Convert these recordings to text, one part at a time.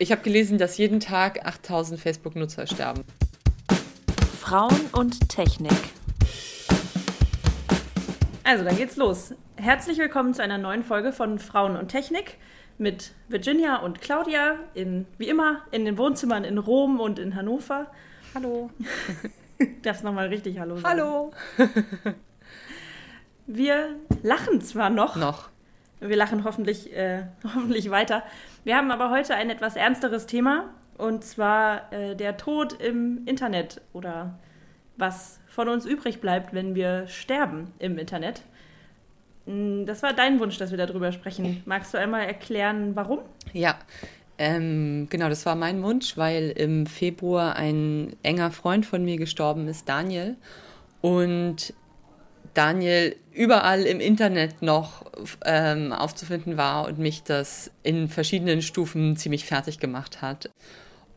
Ich habe gelesen, dass jeden Tag 8000 Facebook-Nutzer sterben. Frauen und Technik. Also, dann geht's los. Herzlich willkommen zu einer neuen Folge von Frauen und Technik mit Virginia und Claudia in, wie immer, in den Wohnzimmern in Rom und in Hannover. Hallo. Darfst nochmal richtig Hallo sagen. Hallo. Wir lachen zwar noch. Noch. Wir lachen hoffentlich, äh, hoffentlich weiter. Wir haben aber heute ein etwas ernsteres Thema und zwar äh, der Tod im Internet oder was von uns übrig bleibt, wenn wir sterben im Internet. Mm, Das war dein Wunsch, dass wir darüber sprechen. Magst du einmal erklären, warum? Ja. Ähm, genau, das war mein Wunsch, weil im Februar ein enger Freund von mir gestorben ist, Daniel. Und Daniel überall im Internet noch ähm, aufzufinden war und mich das in verschiedenen Stufen ziemlich fertig gemacht hat.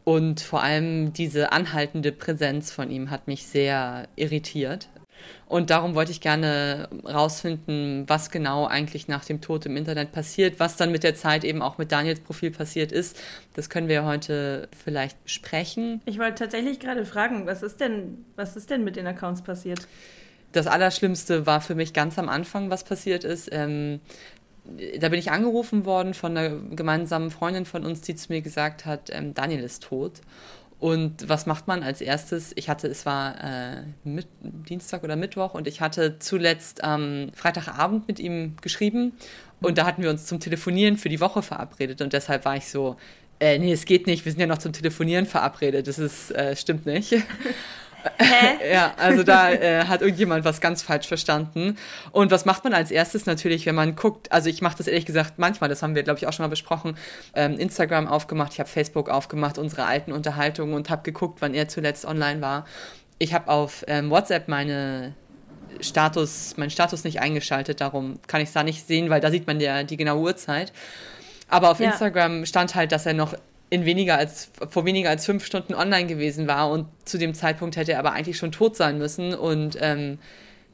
Und vor allem diese anhaltende Präsenz von ihm hat mich sehr irritiert. Und darum wollte ich gerne rausfinden, was genau eigentlich nach dem Tod im Internet passiert, was dann mit der Zeit eben auch mit Daniels Profil passiert ist. Das können wir heute vielleicht besprechen. Ich wollte tatsächlich gerade fragen, was ist denn, was ist denn mit den Accounts passiert? Das Allerschlimmste war für mich ganz am Anfang, was passiert ist. Ähm, da bin ich angerufen worden von einer gemeinsamen Freundin von uns, die zu mir gesagt hat, ähm, Daniel ist tot. Und was macht man als erstes? Ich hatte, es war äh, mit, Dienstag oder Mittwoch und ich hatte zuletzt am ähm, Freitagabend mit ihm geschrieben und da hatten wir uns zum Telefonieren für die Woche verabredet und deshalb war ich so, äh, nee, es geht nicht, wir sind ja noch zum Telefonieren verabredet, das ist, äh, stimmt nicht. Hä? ja, also da äh, hat irgendjemand was ganz falsch verstanden. Und was macht man als erstes natürlich, wenn man guckt? Also ich mache das ehrlich gesagt manchmal, das haben wir, glaube ich, auch schon mal besprochen, ähm, Instagram aufgemacht, ich habe Facebook aufgemacht, unsere alten Unterhaltungen und habe geguckt, wann er zuletzt online war. Ich habe auf ähm, WhatsApp meine Status, meinen Status nicht eingeschaltet, darum kann ich es da nicht sehen, weil da sieht man ja die genaue Uhrzeit. Aber auf Ja. Instagram stand halt, dass er noch in weniger als vor weniger als fünf Stunden online gewesen war und zu dem Zeitpunkt hätte er aber eigentlich schon tot sein müssen und ähm,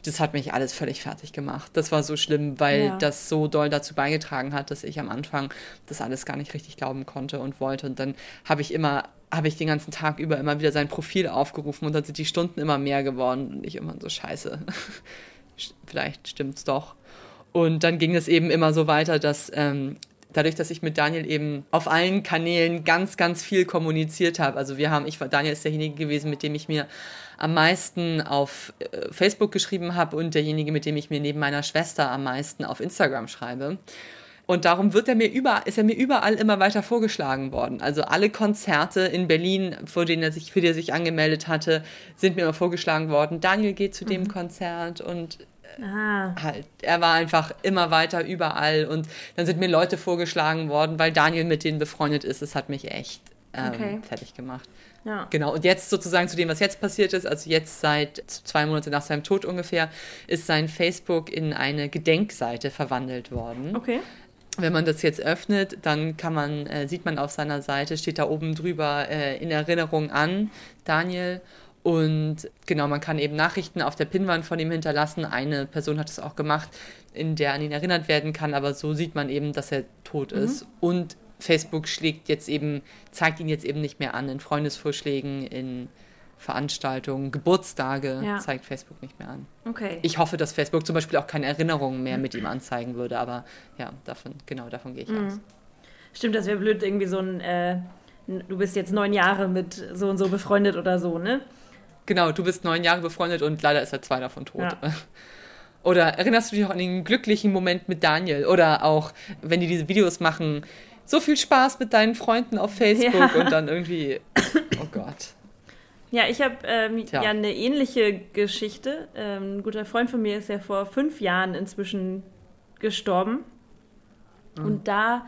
das hat mich alles völlig fertig gemacht. Das war so schlimm, weil Ja. das so doll dazu beigetragen hat, dass ich am Anfang das alles gar nicht richtig glauben konnte und wollte. Und dann habe ich immer, habe ich den ganzen Tag über immer wieder sein Profil aufgerufen und dann sind die Stunden immer mehr geworden und ich immer so scheiße. Vielleicht stimmt's doch. Und dann ging es eben immer so weiter, dass ähm, dadurch, dass ich mit Daniel eben auf allen Kanälen ganz, ganz viel kommuniziert habe. Also wir haben, ich war, Daniel ist derjenige gewesen, mit dem ich mir am meisten auf äh, Facebook geschrieben habe und derjenige, mit dem ich mir neben meiner Schwester am meisten auf Instagram schreibe. Und darum wird er mir überall, ist er mir überall immer weiter vorgeschlagen worden. Also alle Konzerte in Berlin, vor denen er sich, für die er sich angemeldet hatte, sind mir immer vorgeschlagen worden. Daniel geht zu dem Konzert und Ah, halt, er war einfach immer weiter überall und dann sind mir Leute vorgeschlagen worden, weil Daniel mit denen befreundet ist. Das hat mich echt ähm, Okay. fertig gemacht. ja. Genau, und jetzt sozusagen zu dem, was jetzt passiert ist, also jetzt seit zwei Monate nach seinem Tod ungefähr, ist sein Facebook in eine Gedenkseite verwandelt worden. Okay. Wenn man das jetzt öffnet, dann kann man, äh, sieht man auf seiner Seite, steht da oben drüber äh, in Erinnerung an Daniel. Und genau, man kann eben Nachrichten auf der Pinnwand von ihm hinterlassen. Eine Person hat es auch gemacht, in der an ihn erinnert werden kann, aber so sieht man eben, dass er tot ist. Und Facebook schlägt jetzt eben, zeigt ihn jetzt eben nicht mehr an in Freundesvorschlägen, in Veranstaltungen, Geburtstage, Ja. zeigt Facebook nicht mehr an. Okay. Ich hoffe, dass Facebook zum Beispiel auch keine Erinnerungen mehr mit ihm anzeigen würde, aber ja, davon, genau davon gehe ich aus. Stimmt, das wäre blöd, irgendwie so ein, äh, du bist jetzt neun Jahre mit so und so befreundet oder so, ne? Genau, du bist neun Jahre befreundet und leider ist er zwei davon tot. Ja. Oder erinnerst du dich auch an den glücklichen Moment mit Daniel? Oder auch, wenn die diese Videos machen, so viel Spaß mit deinen Freunden auf Facebook Ja. und dann irgendwie, oh Gott. Ja, ich habe ähm, ja eine ähnliche Geschichte. Ähm, ein guter Freund von mir ist ja vor fünf Jahren inzwischen gestorben. Mhm. Und da,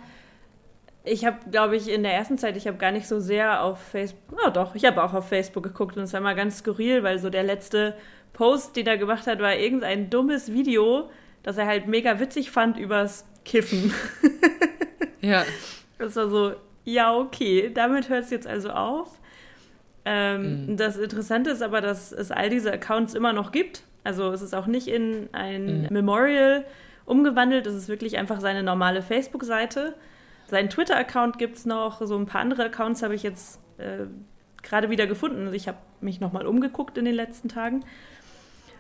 ich habe, glaube ich, in der ersten Zeit, ich habe gar nicht so sehr auf Facebook, oh doch, ich habe auch auf Facebook geguckt und es war mal ganz skurril, weil so der letzte Post, den er gemacht hat, war irgendein dummes Video, das er halt mega witzig fand übers Kiffen. Ja, Das war so, ja, okay, damit hört es jetzt also auf. Ähm, Das Interessante ist aber, dass es all diese Accounts immer noch gibt. Also es ist auch nicht in ein Memorial umgewandelt, es ist wirklich einfach seine normale Facebook-Seite. Sein Twitter-Account gibt es noch, so ein paar andere Accounts habe ich jetzt äh, gerade wieder gefunden. Also ich habe mich nochmal umgeguckt in den letzten Tagen.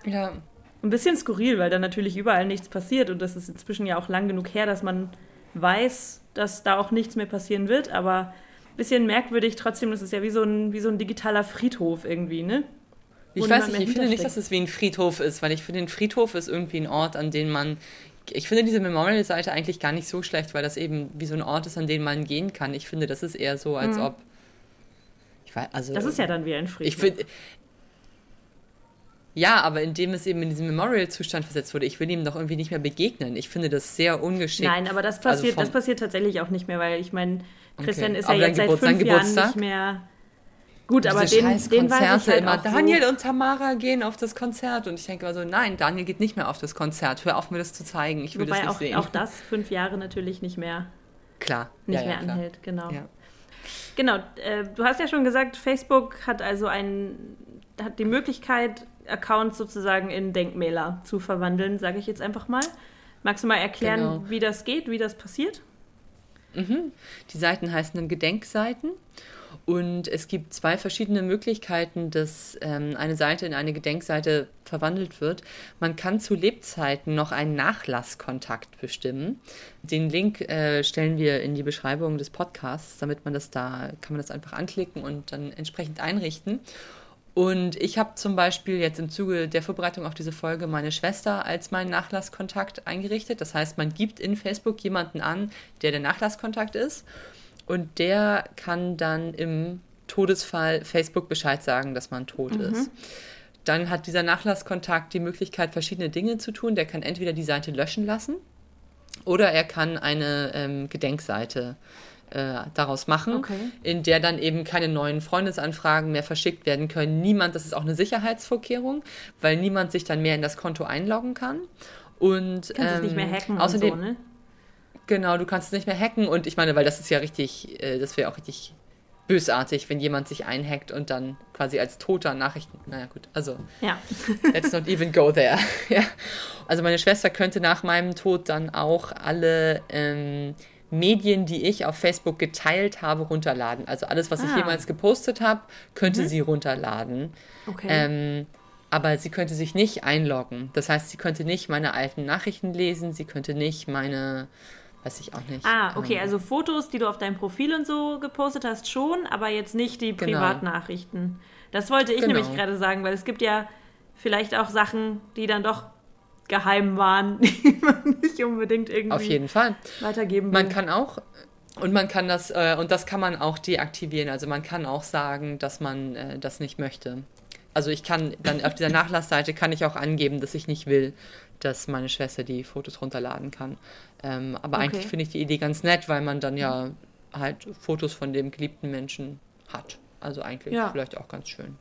Ja. Ein bisschen skurril, weil da natürlich überall nichts passiert und das ist inzwischen ja auch lang genug her, dass man weiß, dass da auch nichts mehr passieren wird, aber ein bisschen merkwürdig trotzdem, das ist ja wie so ein, wie so ein digitaler Friedhof irgendwie, ne? Ich weiß nicht, ich finde nicht, dass es wie ein Friedhof ist, weil ich finde, ein Friedhof ist irgendwie ein Ort, an den man. Ich finde diese Memorial-Seite eigentlich gar nicht so schlecht, weil das eben wie so ein Ort ist, an den man gehen kann. Ich finde, das ist eher so, als mhm. ob. Ich weiß, also, das ist ja dann wie ein Friedhof. Ich find, ja, aber indem es eben in diesen Memorial-Zustand versetzt wurde, ich will ihm doch irgendwie nicht mehr begegnen. Ich finde das sehr ungeschickt. Nein, aber das also passiert, also das passiert tatsächlich auch nicht mehr, weil ich meine, Christian okay. ist ja aber jetzt seit Geburt, fünf Jahren nicht mehr Gut, aber den, den weiß ich halt immer. Daniel so. und Tamara gehen auf das Konzert und ich denke immer so, nein, Daniel geht nicht mehr auf das Konzert. Hör auf, mir das zu zeigen. Ich will Wobei das nicht auch, sehen. auch das fünf Jahre natürlich nicht mehr, klar. Nicht ja, mehr ja, anhält, genau. Ja. Genau, äh, du hast ja schon gesagt, Facebook hat also ein, hat die Möglichkeit, Accounts sozusagen in Denkmäler zu verwandeln, sage ich jetzt einfach mal. Magst du mal erklären, genau. wie das geht, wie das passiert? Mhm. Die Seiten heißen dann Gedenkseiten und es gibt zwei verschiedene Möglichkeiten, dass ähm, eine Seite in eine Gedenkseite verwandelt wird. Man kann zu Lebzeiten noch einen Nachlasskontakt bestimmen. Den Link äh, stellen wir in die Beschreibung des Podcasts, damit man das da, kann man das einfach anklicken und dann entsprechend einrichten. Und ich habe zum Beispiel jetzt im Zuge der Vorbereitung auf diese Folge meine Schwester als meinen Nachlasskontakt eingerichtet. Das heißt, man gibt in Facebook jemanden an, der der Nachlasskontakt ist und der kann dann im Todesfall Facebook Bescheid sagen, dass man tot mhm. ist. Dann hat dieser Nachlasskontakt die Möglichkeit, verschiedene Dinge zu tun. Der kann entweder die Seite löschen lassen oder er kann eine ähm, Gedenkseite äh, daraus machen, okay. in der dann eben keine neuen Freundesanfragen mehr verschickt werden können. Niemand, das ist auch eine Sicherheitsvorkehrung, weil niemand sich dann mehr in das Konto einloggen kann. Und ähm, nicht mehr hacken außerdem, und so, ne? Genau, du kannst es nicht mehr hacken und ich meine, weil das ist ja richtig, äh, das wäre auch richtig bösartig, wenn jemand sich einhackt und dann quasi als Toter Nachrichten. Naja, gut, also. Ja. let's not even go there. ja. Also, meine Schwester könnte nach meinem Tod dann auch alle ähm, Medien, die ich auf Facebook geteilt habe, runterladen. Also, alles, was ah. ich jemals gepostet habe, könnte mhm. sie runterladen. Okay. Ähm, aber sie könnte sich nicht einloggen. Das heißt, sie könnte nicht meine alten Nachrichten lesen, sie könnte nicht meine Weiß ich auch nicht. Ah, okay, ähm, also Fotos, die du auf deinem Profil und so gepostet hast, schon, aber jetzt nicht die genau. Privatnachrichten. Das wollte ich genau. nämlich gerade sagen, weil es gibt ja vielleicht auch Sachen, die dann doch geheim waren, die man nicht unbedingt irgendwie auf jeden Fall weitergeben will. Man kann auch und man kann das äh, und das kann man auch deaktivieren. Also man kann auch sagen, dass man äh, das nicht möchte. Also ich kann dann auf dieser Nachlassseite kann ich auch angeben, dass ich nicht will, dass meine Schwester die Fotos runterladen kann. Ähm, aber okay. eigentlich finde ich die Idee ganz nett, weil man dann ja halt Fotos von dem geliebten Menschen hat. Also eigentlich ja. vielleicht auch ganz schön.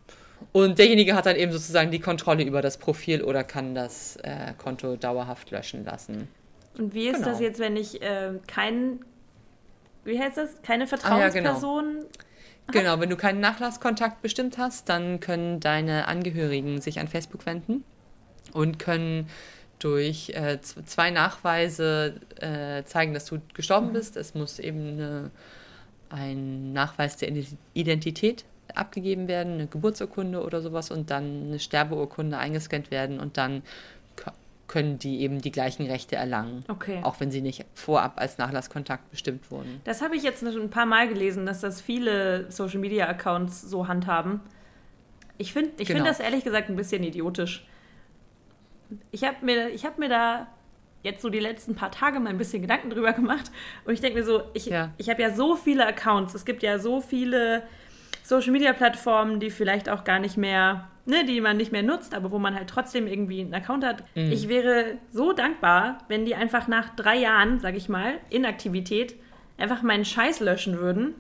Und derjenige hat dann eben sozusagen die Kontrolle über das Profil oder kann das äh, Konto dauerhaft löschen lassen. Und wie ist genau. das jetzt, wenn ich äh, kein, wie heißt das, keine Vertrauensperson ah, ja, genau. Genau, wenn du keinen Nachlasskontakt bestimmt hast, dann können deine Angehörigen sich an Facebook wenden und können durch äh, zwei Nachweise äh, zeigen, dass du gestorben bist. Es muss eben eine, ein Nachweis der Identität abgegeben werden, eine Geburtsurkunde oder sowas und dann eine Sterbeurkunde eingescannt werden und dann können die eben die gleichen Rechte erlangen. Okay. Auch wenn sie nicht vorab als Nachlasskontakt bestimmt wurden. Das habe ich jetzt ein paar Mal gelesen, dass das viele Social Media Accounts so handhaben. Ich finde ich genau. find das ehrlich gesagt ein bisschen idiotisch. Ich habe mir, hab mir da jetzt so die letzten paar Tage mal ein bisschen Gedanken drüber gemacht und ich denke mir so, ich, ja. ich habe ja so viele Accounts, es gibt ja so viele Social Media Plattformen, die vielleicht auch gar nicht mehr ne, die man nicht mehr nutzt, aber wo man halt trotzdem irgendwie einen Account hat. Mhm. Ich wäre so dankbar, wenn die einfach nach drei Jahren, sag ich mal, Inaktivität einfach meinen Scheiß löschen würden.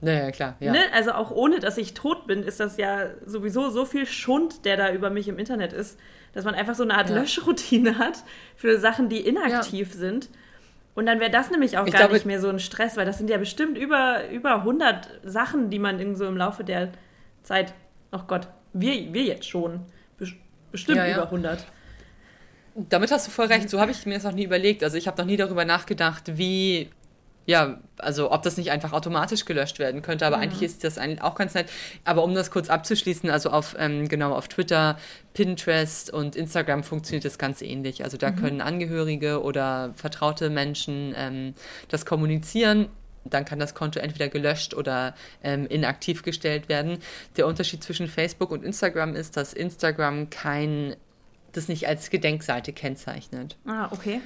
Naja, klar. Ja. Ne? Also auch ohne, dass ich tot bin, ist das ja sowieso so viel Schund, der da über mich im Internet ist, dass man einfach so eine Art ja. Löschroutine hat für Sachen, die inaktiv ja. sind. Und dann wäre das nämlich auch ich gar glaube, nicht mehr so ein Stress, weil das sind ja bestimmt über, über 100 Sachen, die man so im Laufe der Zeit, oh Gott, wir, wir jetzt schon. Bestimmt ja, ja. über 100. Damit hast du voll recht. So habe ich mir das noch nie überlegt. Also ich habe noch nie darüber nachgedacht, wie ja, also ob das nicht einfach automatisch gelöscht werden könnte, aber mhm. eigentlich ist das eigentlich auch ganz nett. Aber um das kurz abzuschließen, also auf ähm, genau auf Twitter, Pinterest und Instagram funktioniert das ganz ähnlich. Also da mhm. können Angehörige oder vertraute Menschen ähm, das kommunizieren dann kann das Konto entweder gelöscht oder ähm, inaktiv gestellt werden. Der Unterschied zwischen Facebook und Instagram ist, dass Instagram kein, das nicht als Gedenkseite kennzeichnet. Ah, okay.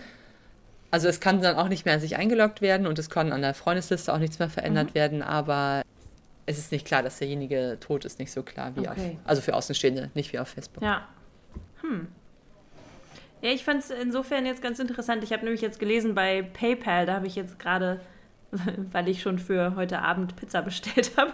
Also es kann dann auch nicht mehr an sich eingeloggt werden und es kann an der Freundesliste auch nichts mehr verändert mhm. werden, aber es ist nicht klar, dass derjenige tot ist, nicht so klar wie okay. auf, also für Außenstehende, nicht wie auf Facebook. Ja. Hm. Ja, ich fand es insofern jetzt ganz interessant. Ich habe nämlich jetzt gelesen bei PayPal, da habe ich jetzt gerade weil ich schon für heute Abend Pizza bestellt habe.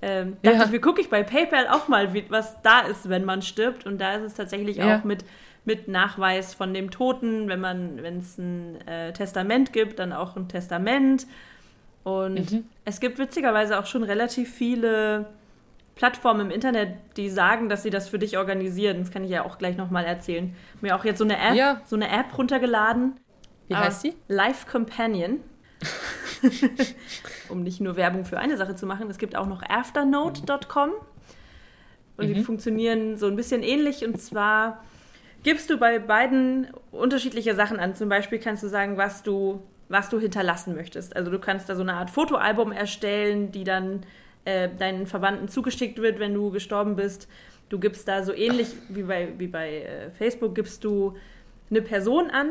Ähm, dachte ja. ich, mir gucke ich bei PayPal auch mal, wie, was da ist, wenn man stirbt. Und da ist es tatsächlich ja. auch mit, mit Nachweis von dem Toten, wenn man, wenn es ein äh, Testament gibt, dann auch ein Testament. Und mhm. es gibt witzigerweise auch schon relativ viele Plattformen im Internet, die sagen, dass sie das für dich organisieren. Das kann ich ja auch gleich nochmal erzählen. Mir auch jetzt so eine App, ja. so eine App runtergeladen. Wie heißt die? Life Companion. um nicht nur Werbung für eine Sache zu machen. Es gibt auch noch afternote.com und mhm. die funktionieren so ein bisschen ähnlich und zwar gibst du bei beiden unterschiedliche Sachen an. Zum Beispiel kannst du sagen, was du, was du hinterlassen möchtest. Also du kannst da so eine Art Fotoalbum erstellen, die dann äh, deinen Verwandten zugeschickt wird, wenn du gestorben bist. Du gibst da so ähnlich wie bei, wie bei äh, Facebook, gibst du eine Person an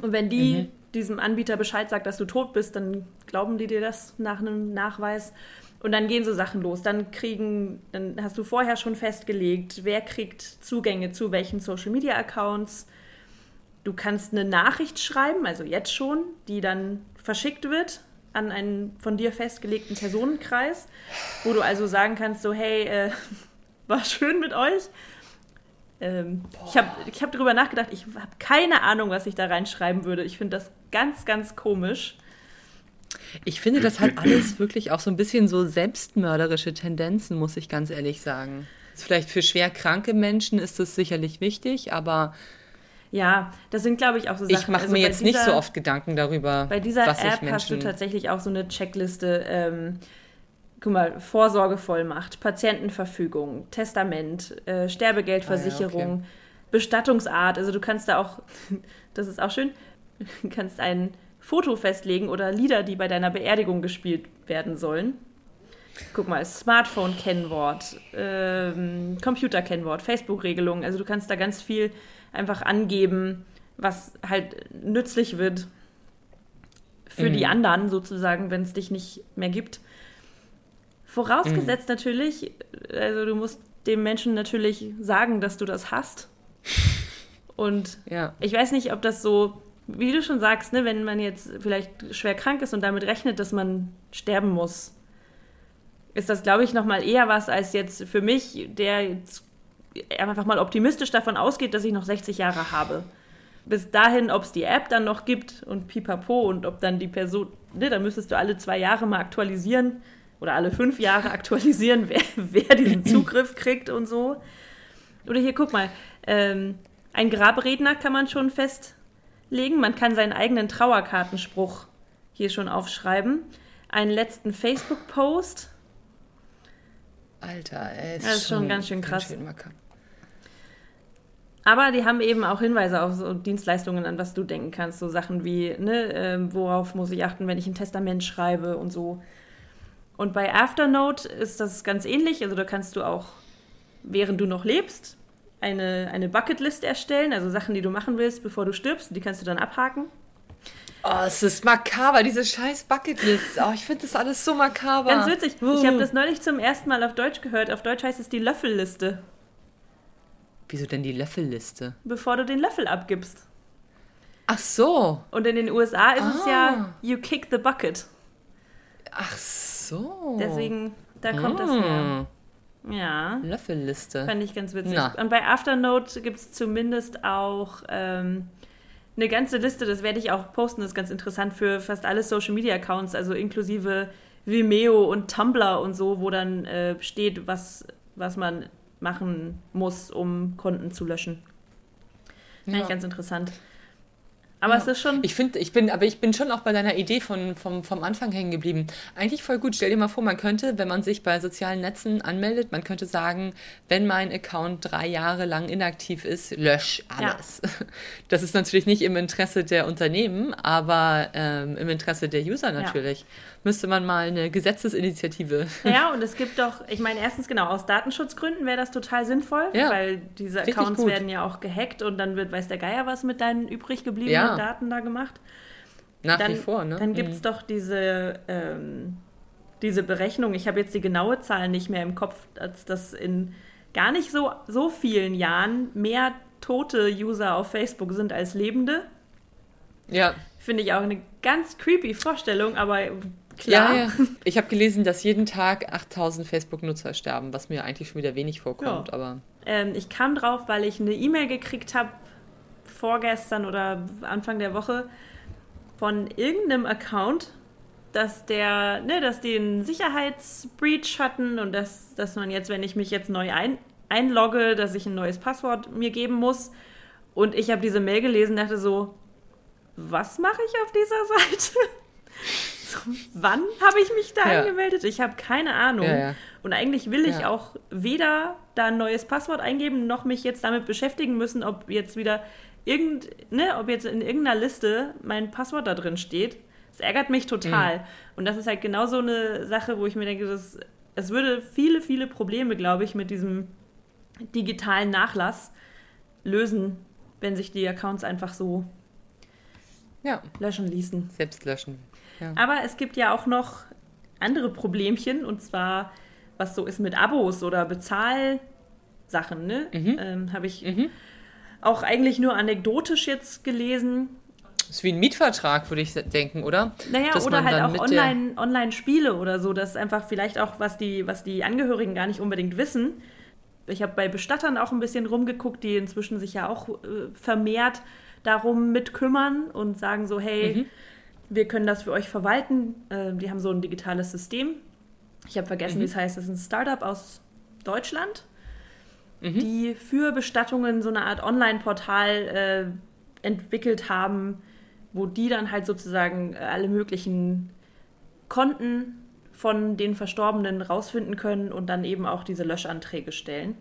und wenn die mhm diesem Anbieter Bescheid sagt, dass du tot bist, dann glauben die dir das nach einem Nachweis. Und dann gehen so Sachen los. Dann kriegen, dann hast du vorher schon festgelegt, wer kriegt Zugänge zu welchen Social Media Accounts. Du kannst eine Nachricht schreiben, also jetzt schon, die dann verschickt wird an einen von dir festgelegten Personenkreis, wo du also sagen kannst, so hey, äh, war schön mit euch. Ähm, ich habe ich hab darüber nachgedacht, ich habe keine Ahnung, was ich da reinschreiben würde. Ich finde das ganz, ganz komisch. Ich finde, das hat alles wirklich auch so ein bisschen so selbstmörderische Tendenzen, muss ich ganz ehrlich sagen. Vielleicht für schwer kranke Menschen ist das sicherlich wichtig, aber. Ja, das sind, glaube ich, auch so Sachen. Ich mache also mir jetzt dieser, nicht so oft Gedanken darüber. Bei dieser App hast du tatsächlich auch so eine Checkliste. Ähm, guck mal, Vorsorgevollmacht, Patientenverfügung, Testament, äh, Sterbegeldversicherung, ah, ja, okay. Bestattungsart. Also du kannst da auch, das ist auch schön, du kannst ein Foto festlegen oder Lieder, die bei deiner Beerdigung gespielt werden sollen. Guck mal, Smartphone-Kennwort, ähm, Computer-Kennwort, Facebook-Regelung. Also du kannst da ganz viel einfach angeben, was halt nützlich wird für mhm. die anderen sozusagen, wenn es dich nicht mehr gibt. Vorausgesetzt mhm. natürlich, also du musst dem Menschen natürlich sagen, dass du das hast. Und ja. ich weiß nicht, ob das so, wie du schon sagst, ne, wenn man jetzt vielleicht schwer krank ist und damit rechnet, dass man sterben muss, ist das, glaube ich, nochmal eher was als jetzt für mich, der jetzt einfach mal optimistisch davon ausgeht, dass ich noch 60 Jahre habe. Bis dahin, ob es die App dann noch gibt und pipapo und ob dann die Person, ne, dann müsstest du alle zwei Jahre mal aktualisieren oder alle fünf Jahre aktualisieren, wer, wer diesen Zugriff kriegt und so. Oder hier, guck mal, ähm, ein Grabredner kann man schon festlegen. Man kann seinen eigenen Trauerkartenspruch hier schon aufschreiben. Einen letzten Facebook-Post. Alter, ey, ist das ist schon, schon ganz schön krass. Ganz schön aber die haben eben auch Hinweise auf so Dienstleistungen, an was du denken kannst. So Sachen wie, ne, äh, worauf muss ich achten, wenn ich ein Testament schreibe und so. Und bei Afternote ist das ganz ähnlich. Also da kannst du auch, während du noch lebst, eine, eine Bucketlist erstellen, also Sachen, die du machen willst, bevor du stirbst. Die kannst du dann abhaken. Oh, es ist makaber, diese scheiß Bucketlist. Oh, ich finde das alles so makaber. Ganz witzig. Ich habe das neulich zum ersten Mal auf Deutsch gehört. Auf Deutsch heißt es die Löffelliste. Wieso denn die Löffelliste? Bevor du den Löffel abgibst. Ach so. Und in den USA ist ah. es ja ah. You kick the bucket. Ach so. Deswegen, da kommt hm. das her. Ja. Löffelliste. Fand ich ganz witzig. Na. Und bei Afternote gibt es zumindest auch ähm, eine ganze Liste, das werde ich auch posten, das ist ganz interessant für fast alle Social Media Accounts, also inklusive Vimeo und Tumblr und so, wo dann äh, steht, was, was man machen muss, um Konten zu löschen. Fand ja. ich ganz interessant. Aber ja. es ist schon. Ich finde, ich bin, aber ich bin schon auch bei deiner Idee von, vom, vom Anfang hängen geblieben. Eigentlich voll gut. Stell dir mal vor, man könnte, wenn man sich bei sozialen Netzen anmeldet, man könnte sagen, wenn mein Account drei Jahre lang inaktiv ist, lösch alles. Ja. Das ist natürlich nicht im Interesse der Unternehmen, aber ähm, im Interesse der User natürlich. Ja müsste man mal eine Gesetzesinitiative. Ja, und es gibt doch, ich meine, erstens genau, aus Datenschutzgründen wäre das total sinnvoll, weil diese Accounts werden ja auch gehackt und dann wird, weiß der Geier, was mit deinen übrig gebliebenen ja. Daten da gemacht. Nach dann, wie vor, ne? Dann gibt es mhm. doch diese, ähm, diese Berechnung, ich habe jetzt die genaue Zahl nicht mehr im Kopf, als dass in gar nicht so, so vielen Jahren mehr tote User auf Facebook sind als lebende. Ja. Finde ich auch eine ganz creepy Vorstellung, aber Klar. Ja, ja. Ich habe gelesen, dass jeden Tag 8000 Facebook-Nutzer sterben, was mir eigentlich schon wieder wenig vorkommt. Ja. Aber ähm, ich kam drauf, weil ich eine E-Mail gekriegt habe vorgestern oder Anfang der Woche von irgendeinem Account, dass der, ne, dass die einen Sicherheitsbreach hatten und dass, dass man jetzt, wenn ich mich jetzt neu ein, einlogge, dass ich ein neues Passwort mir geben muss. Und ich habe diese Mail gelesen, dachte so, was mache ich auf dieser Seite? wann habe ich mich da ja. angemeldet? Ich habe keine Ahnung. Ja, ja. Und eigentlich will ich auch weder da ein neues Passwort eingeben, noch mich jetzt damit beschäftigen müssen, ob jetzt wieder irgend, ne, ob jetzt in irgendeiner Liste mein Passwort da drin steht. Das ärgert mich total. Mhm. Und das ist halt genau so eine Sache, wo ich mir denke, das, es würde viele, viele Probleme, glaube ich, mit diesem digitalen Nachlass lösen, wenn sich die Accounts einfach so ja. löschen ließen. Selbst löschen. Aber es gibt ja auch noch andere Problemchen und zwar, was so ist mit Abos oder Bezahlsachen, ne? Mhm. Ähm, Habe ich mhm. Auch eigentlich nur anekdotisch jetzt gelesen. Das ist wie ein Mietvertrag, würde ich denken, oder? Naja, Dass oder halt auch Online, Online-Spiele oder so. Das ist einfach vielleicht auch, was die, was die Angehörigen gar nicht unbedingt wissen. Ich habe bei Bestattern auch ein bisschen rumgeguckt, die inzwischen sich ja auch äh, vermehrt darum mitkümmern und sagen so, hey, mhm wir können das für euch verwalten. Äh, die haben so ein digitales System. Ich habe vergessen, mhm. wie es heißt. Das ist ein Startup aus Deutschland, mhm. die für Bestattungen so eine Art Online-Portal äh, entwickelt haben, wo die dann halt sozusagen äh, alle möglichen Konten von den Verstorbenen rausfinden können und dann eben auch diese Löschanträge stellen.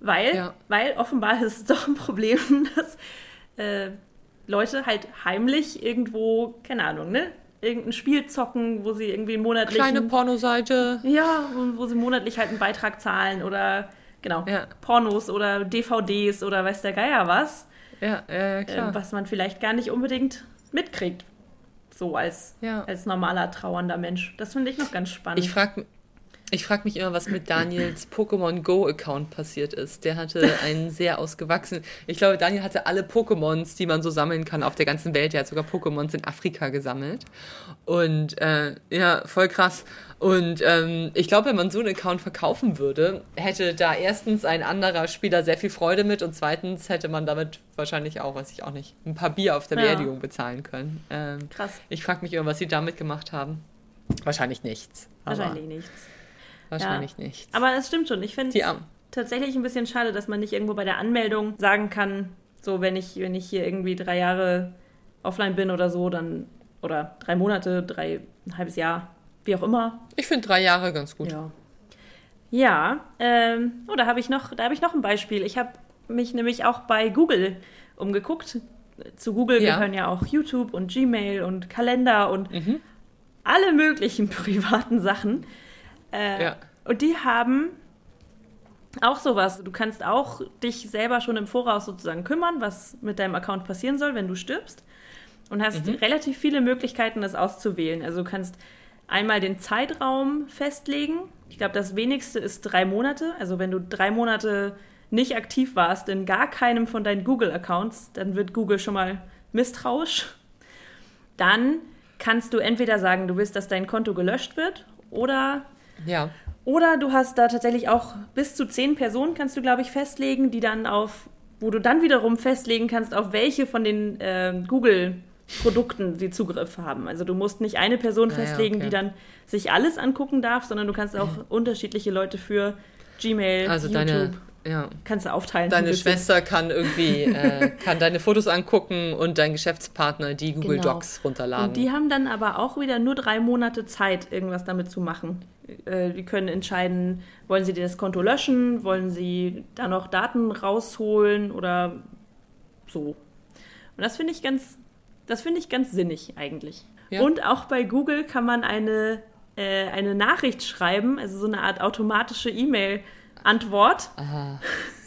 Weil, ja. weil offenbar ist es doch ein Problem, dass äh, Leute halt heimlich irgendwo, keine Ahnung, ne? Irgendein Spiel zocken, wo sie irgendwie monatlich. Kleine Pornoseite. Ja, wo, wo sie monatlich halt einen Beitrag zahlen oder genau, ja. Pornos oder DVDs oder weiß der Geier was. Ja, ja, klar. Äh, was man vielleicht gar nicht unbedingt mitkriegt. So als, ja. als normaler trauernder Mensch. Das finde ich noch ganz spannend. Ich frage ich frage mich immer, was mit Daniels Pokémon Go-Account passiert ist. Der hatte einen sehr ausgewachsenen. Ich glaube, Daniel hatte alle Pokémons, die man so sammeln kann auf der ganzen Welt. Der hat sogar Pokémons in Afrika gesammelt. Und äh, ja, voll krass. Und ähm, ich glaube, wenn man so einen Account verkaufen würde, hätte da erstens ein anderer Spieler sehr viel Freude mit und zweitens hätte man damit wahrscheinlich auch, weiß ich auch nicht, ein paar Bier auf der Beerdigung ja. bezahlen können. Ähm, krass. Ich frage mich immer, was sie damit gemacht haben. Wahrscheinlich nichts. Wahrscheinlich nichts wahrscheinlich ja. nichts. Aber es stimmt schon. Ich finde es tatsächlich ein bisschen schade, dass man nicht irgendwo bei der Anmeldung sagen kann, so wenn ich, wenn ich hier irgendwie drei Jahre offline bin oder so, dann oder drei Monate, drei, ein halbes Jahr, wie auch immer. Ich finde drei Jahre ganz gut. Ja. Ja, ähm, oh, da habe ich noch, da habe ich noch ein Beispiel. Ich habe mich nämlich auch bei Google umgeguckt. Zu Google ja. gehören ja auch YouTube und Gmail und Kalender und mhm. alle möglichen privaten Sachen. Äh, ja. Und die haben auch sowas. Du kannst auch dich selber schon im Voraus sozusagen kümmern, was mit deinem Account passieren soll, wenn du stirbst. Und hast mhm. relativ viele Möglichkeiten, das auszuwählen. Also du kannst einmal den Zeitraum festlegen. Ich glaube, das wenigste ist drei Monate. Also wenn du drei Monate nicht aktiv warst in gar keinem von deinen Google-Accounts, dann wird Google schon mal misstrauisch. Dann kannst du entweder sagen, du willst, dass dein Konto gelöscht wird, oder ja. Oder du hast da tatsächlich auch bis zu zehn Personen, kannst du, glaube ich, festlegen, die dann auf, wo du dann wiederum festlegen kannst, auf welche von den äh, Google Produkten sie Zugriff haben. Also du musst nicht eine Person festlegen, ja, okay. die dann sich alles angucken darf, sondern du kannst auch mhm. unterschiedliche Leute für Gmail, also YouTube. Deine, Ja. Kannst du aufteilen. Deine Schwester kann irgendwie, äh, kann deine Fotos angucken und dein Geschäftspartner die Google genau. Docs runterladen. Und die haben dann aber auch wieder nur drei Monate Zeit, irgendwas damit zu machen. Äh, die können entscheiden, wollen sie dir das Konto löschen, wollen sie da noch Daten rausholen oder so. Und das finde ich ganz, das finde ich ganz sinnig eigentlich. Ja. Und auch bei Google kann man eine, äh, eine Nachricht schreiben, also so eine Art automatische E-Mail-Antwort. Aha.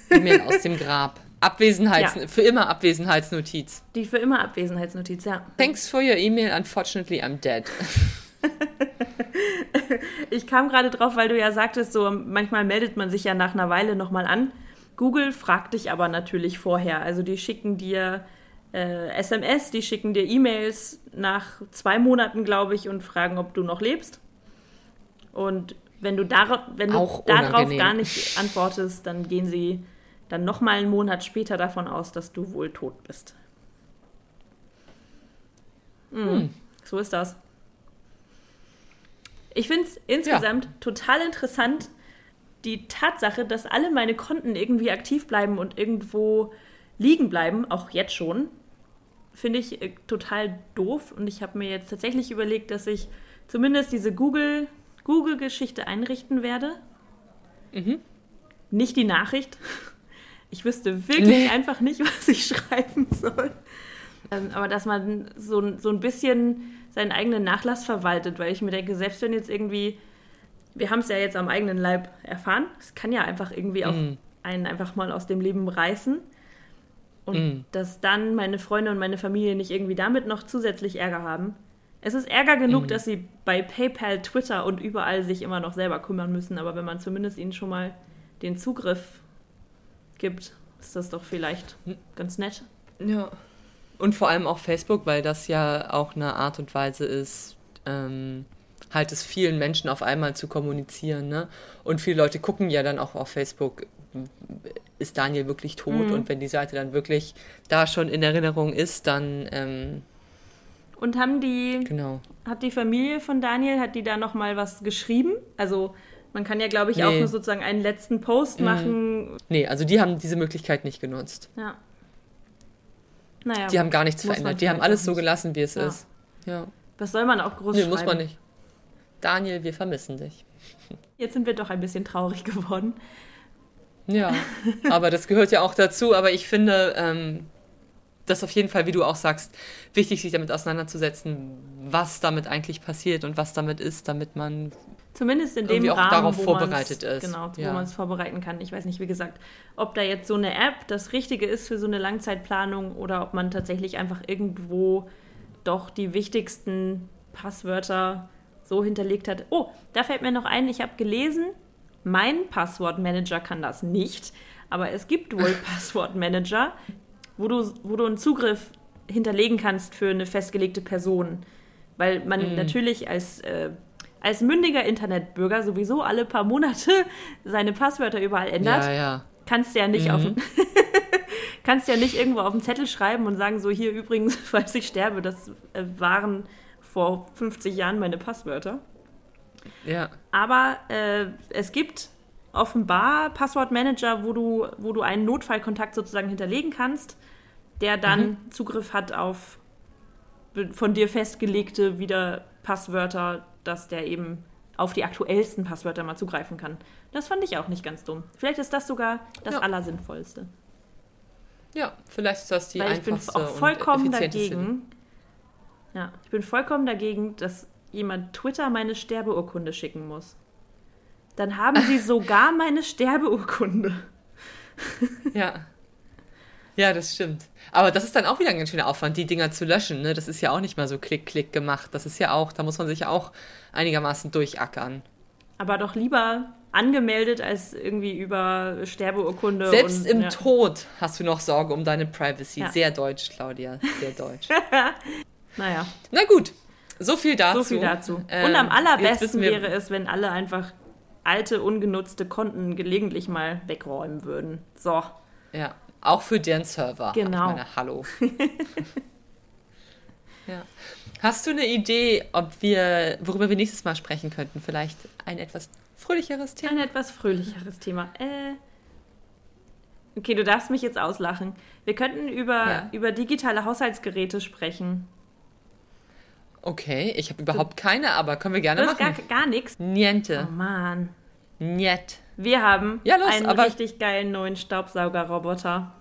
E-Mail aus dem Grab. Abwesenheits ja. für immer Abwesenheitsnotiz. Die für immer Abwesenheitsnotiz, ja. Thanks for your email. Unfortunately, I'm dead. ich kam gerade drauf, weil du ja sagtest, so manchmal meldet man sich ja nach einer Weile nochmal an. Google fragt dich aber natürlich vorher. Also die schicken dir äh, SMS, die schicken dir E-Mails nach zwei Monaten, glaube ich, und fragen, ob du noch lebst. Und wenn du, dar wenn du darauf gar nicht antwortest, dann gehen sie dann nochmal einen Monat später davon aus, dass du wohl tot bist. Mhm. Hm. So ist das. Ich finde es insgesamt ja. total interessant, die Tatsache, dass alle meine Konten irgendwie aktiv bleiben und irgendwo liegen bleiben, auch jetzt schon, finde ich äh, total doof. Und ich habe mir jetzt tatsächlich überlegt, dass ich zumindest diese Google, Google-Geschichte einrichten werde. Mhm. Nicht die Nachricht. Ich wüsste wirklich nee. einfach nicht, was ich schreiben soll. Ähm, aber dass man so, so ein bisschen seinen eigenen Nachlass verwaltet, weil ich mir denke, selbst wenn jetzt irgendwie, wir haben es ja jetzt am eigenen Leib erfahren, es kann ja einfach irgendwie auch mhm. einen einfach mal aus dem Leben reißen. Und mm. dass dann meine Freunde und meine Familie nicht irgendwie damit noch zusätzlich Ärger haben. Es ist Ärger genug, mm. dass sie bei PayPal, Twitter und überall sich immer noch selber kümmern müssen, aber wenn man zumindest ihnen schon mal den Zugriff gibt, ist das doch vielleicht ganz nett. Ja. Und vor allem auch Facebook, weil das ja auch eine Art und Weise ist, ähm, halt es vielen Menschen auf einmal zu kommunizieren. Ne? Und viele Leute gucken ja dann auch auf Facebook ist Daniel wirklich tot mhm. und wenn die Seite dann wirklich da schon in Erinnerung ist, dann. Ähm, und haben die, genau. hat die Familie von Daniel, hat die da nochmal was geschrieben? Also man kann ja, glaube ich, nee. auch nur sozusagen einen letzten Post mhm. machen. Nee, also die haben diese Möglichkeit nicht genutzt. Ja. Naja, die haben gar nichts verändert. Die haben alles so gelassen, wie es ja. ist. Ja. Was soll man auch groß nee, schreiben? muss man nicht. Daniel, wir vermissen dich. Jetzt sind wir doch ein bisschen traurig geworden. Ja, aber das gehört ja auch dazu. Aber ich finde, ähm, das auf jeden Fall, wie du auch sagst, wichtig, sich damit auseinanderzusetzen, was damit eigentlich passiert und was damit ist, damit man zumindest in dem auch Rahmen, darauf vorbereitet ist. Genau, ja. wo man es vorbereiten kann. Ich weiß nicht, wie gesagt, ob da jetzt so eine App das Richtige ist für so eine Langzeitplanung oder ob man tatsächlich einfach irgendwo doch die wichtigsten Passwörter so hinterlegt hat. Oh, da fällt mir noch ein, ich habe gelesen, mein Passwortmanager kann das nicht, aber es gibt wohl Passwortmanager, wo du, wo du einen Zugriff hinterlegen kannst für eine festgelegte Person. Weil man mm. natürlich als, äh, als mündiger Internetbürger sowieso alle paar Monate seine Passwörter überall ändert. Ja, ja. Kannst ja nicht mhm. auf kannst ja nicht irgendwo auf den Zettel schreiben und sagen, so hier übrigens, falls ich sterbe, das äh, waren vor 50 Jahren meine Passwörter. Ja. Aber äh, es gibt offenbar Passwortmanager, wo du, wo du einen Notfallkontakt sozusagen hinterlegen kannst, der dann mhm. Zugriff hat auf von dir festgelegte wieder Passwörter, dass der eben auf die aktuellsten Passwörter mal zugreifen kann. Das fand ich auch nicht ganz dumm. Vielleicht ist das sogar das ja. Allersinnvollste. Ja, vielleicht ist das die Weil ich bin auch vollkommen dagegen. Ja, ich bin vollkommen dagegen, dass jemand Twitter meine Sterbeurkunde schicken muss, dann haben sie sogar meine Sterbeurkunde. ja. Ja, das stimmt. Aber das ist dann auch wieder ein ganz schöner Aufwand, die Dinger zu löschen. Ne? Das ist ja auch nicht mal so klick-klick gemacht. Das ist ja auch, da muss man sich ja auch einigermaßen durchackern. Aber doch lieber angemeldet als irgendwie über Sterbeurkunde. Selbst und, im ja. Tod hast du noch Sorge um deine Privacy. Ja. Sehr deutsch, Claudia. Sehr deutsch. naja. Na gut, so viel dazu. So viel dazu. Ähm, Und am allerbesten wäre es, wenn alle einfach alte, ungenutzte Konten gelegentlich mal wegräumen würden. So. Ja, auch für deren Server. Genau. Ich meine, hallo. ja. Hast du eine Idee, ob wir, worüber wir nächstes Mal sprechen könnten? Vielleicht ein etwas fröhlicheres Thema? Ein etwas fröhlicheres Thema. Äh, Okay, du darfst mich jetzt auslachen. Wir könnten über, Ja. über digitale Haushaltsgeräte sprechen. Okay, ich habe überhaupt keine, aber können wir gerne Du hast gar, machen. gar nichts. Niente. Oh Mann. Niet. Wir haben Ja, los, einen aber- richtig geilen neuen Staubsaugerroboter.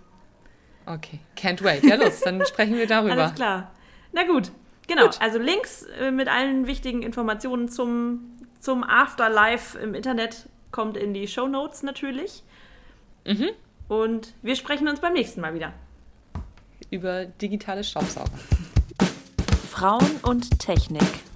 Okay, can't wait. Ja, los, dann sprechen wir darüber. Alles klar. Na gut. Genau, Gut. also Links äh, mit allen wichtigen Informationen zum, zum Afterlife im Internet kommt in die Show Notes natürlich. Mhm. Und wir sprechen uns beim nächsten Mal wieder. Über digitale Staubsauger. Frauen und Technik.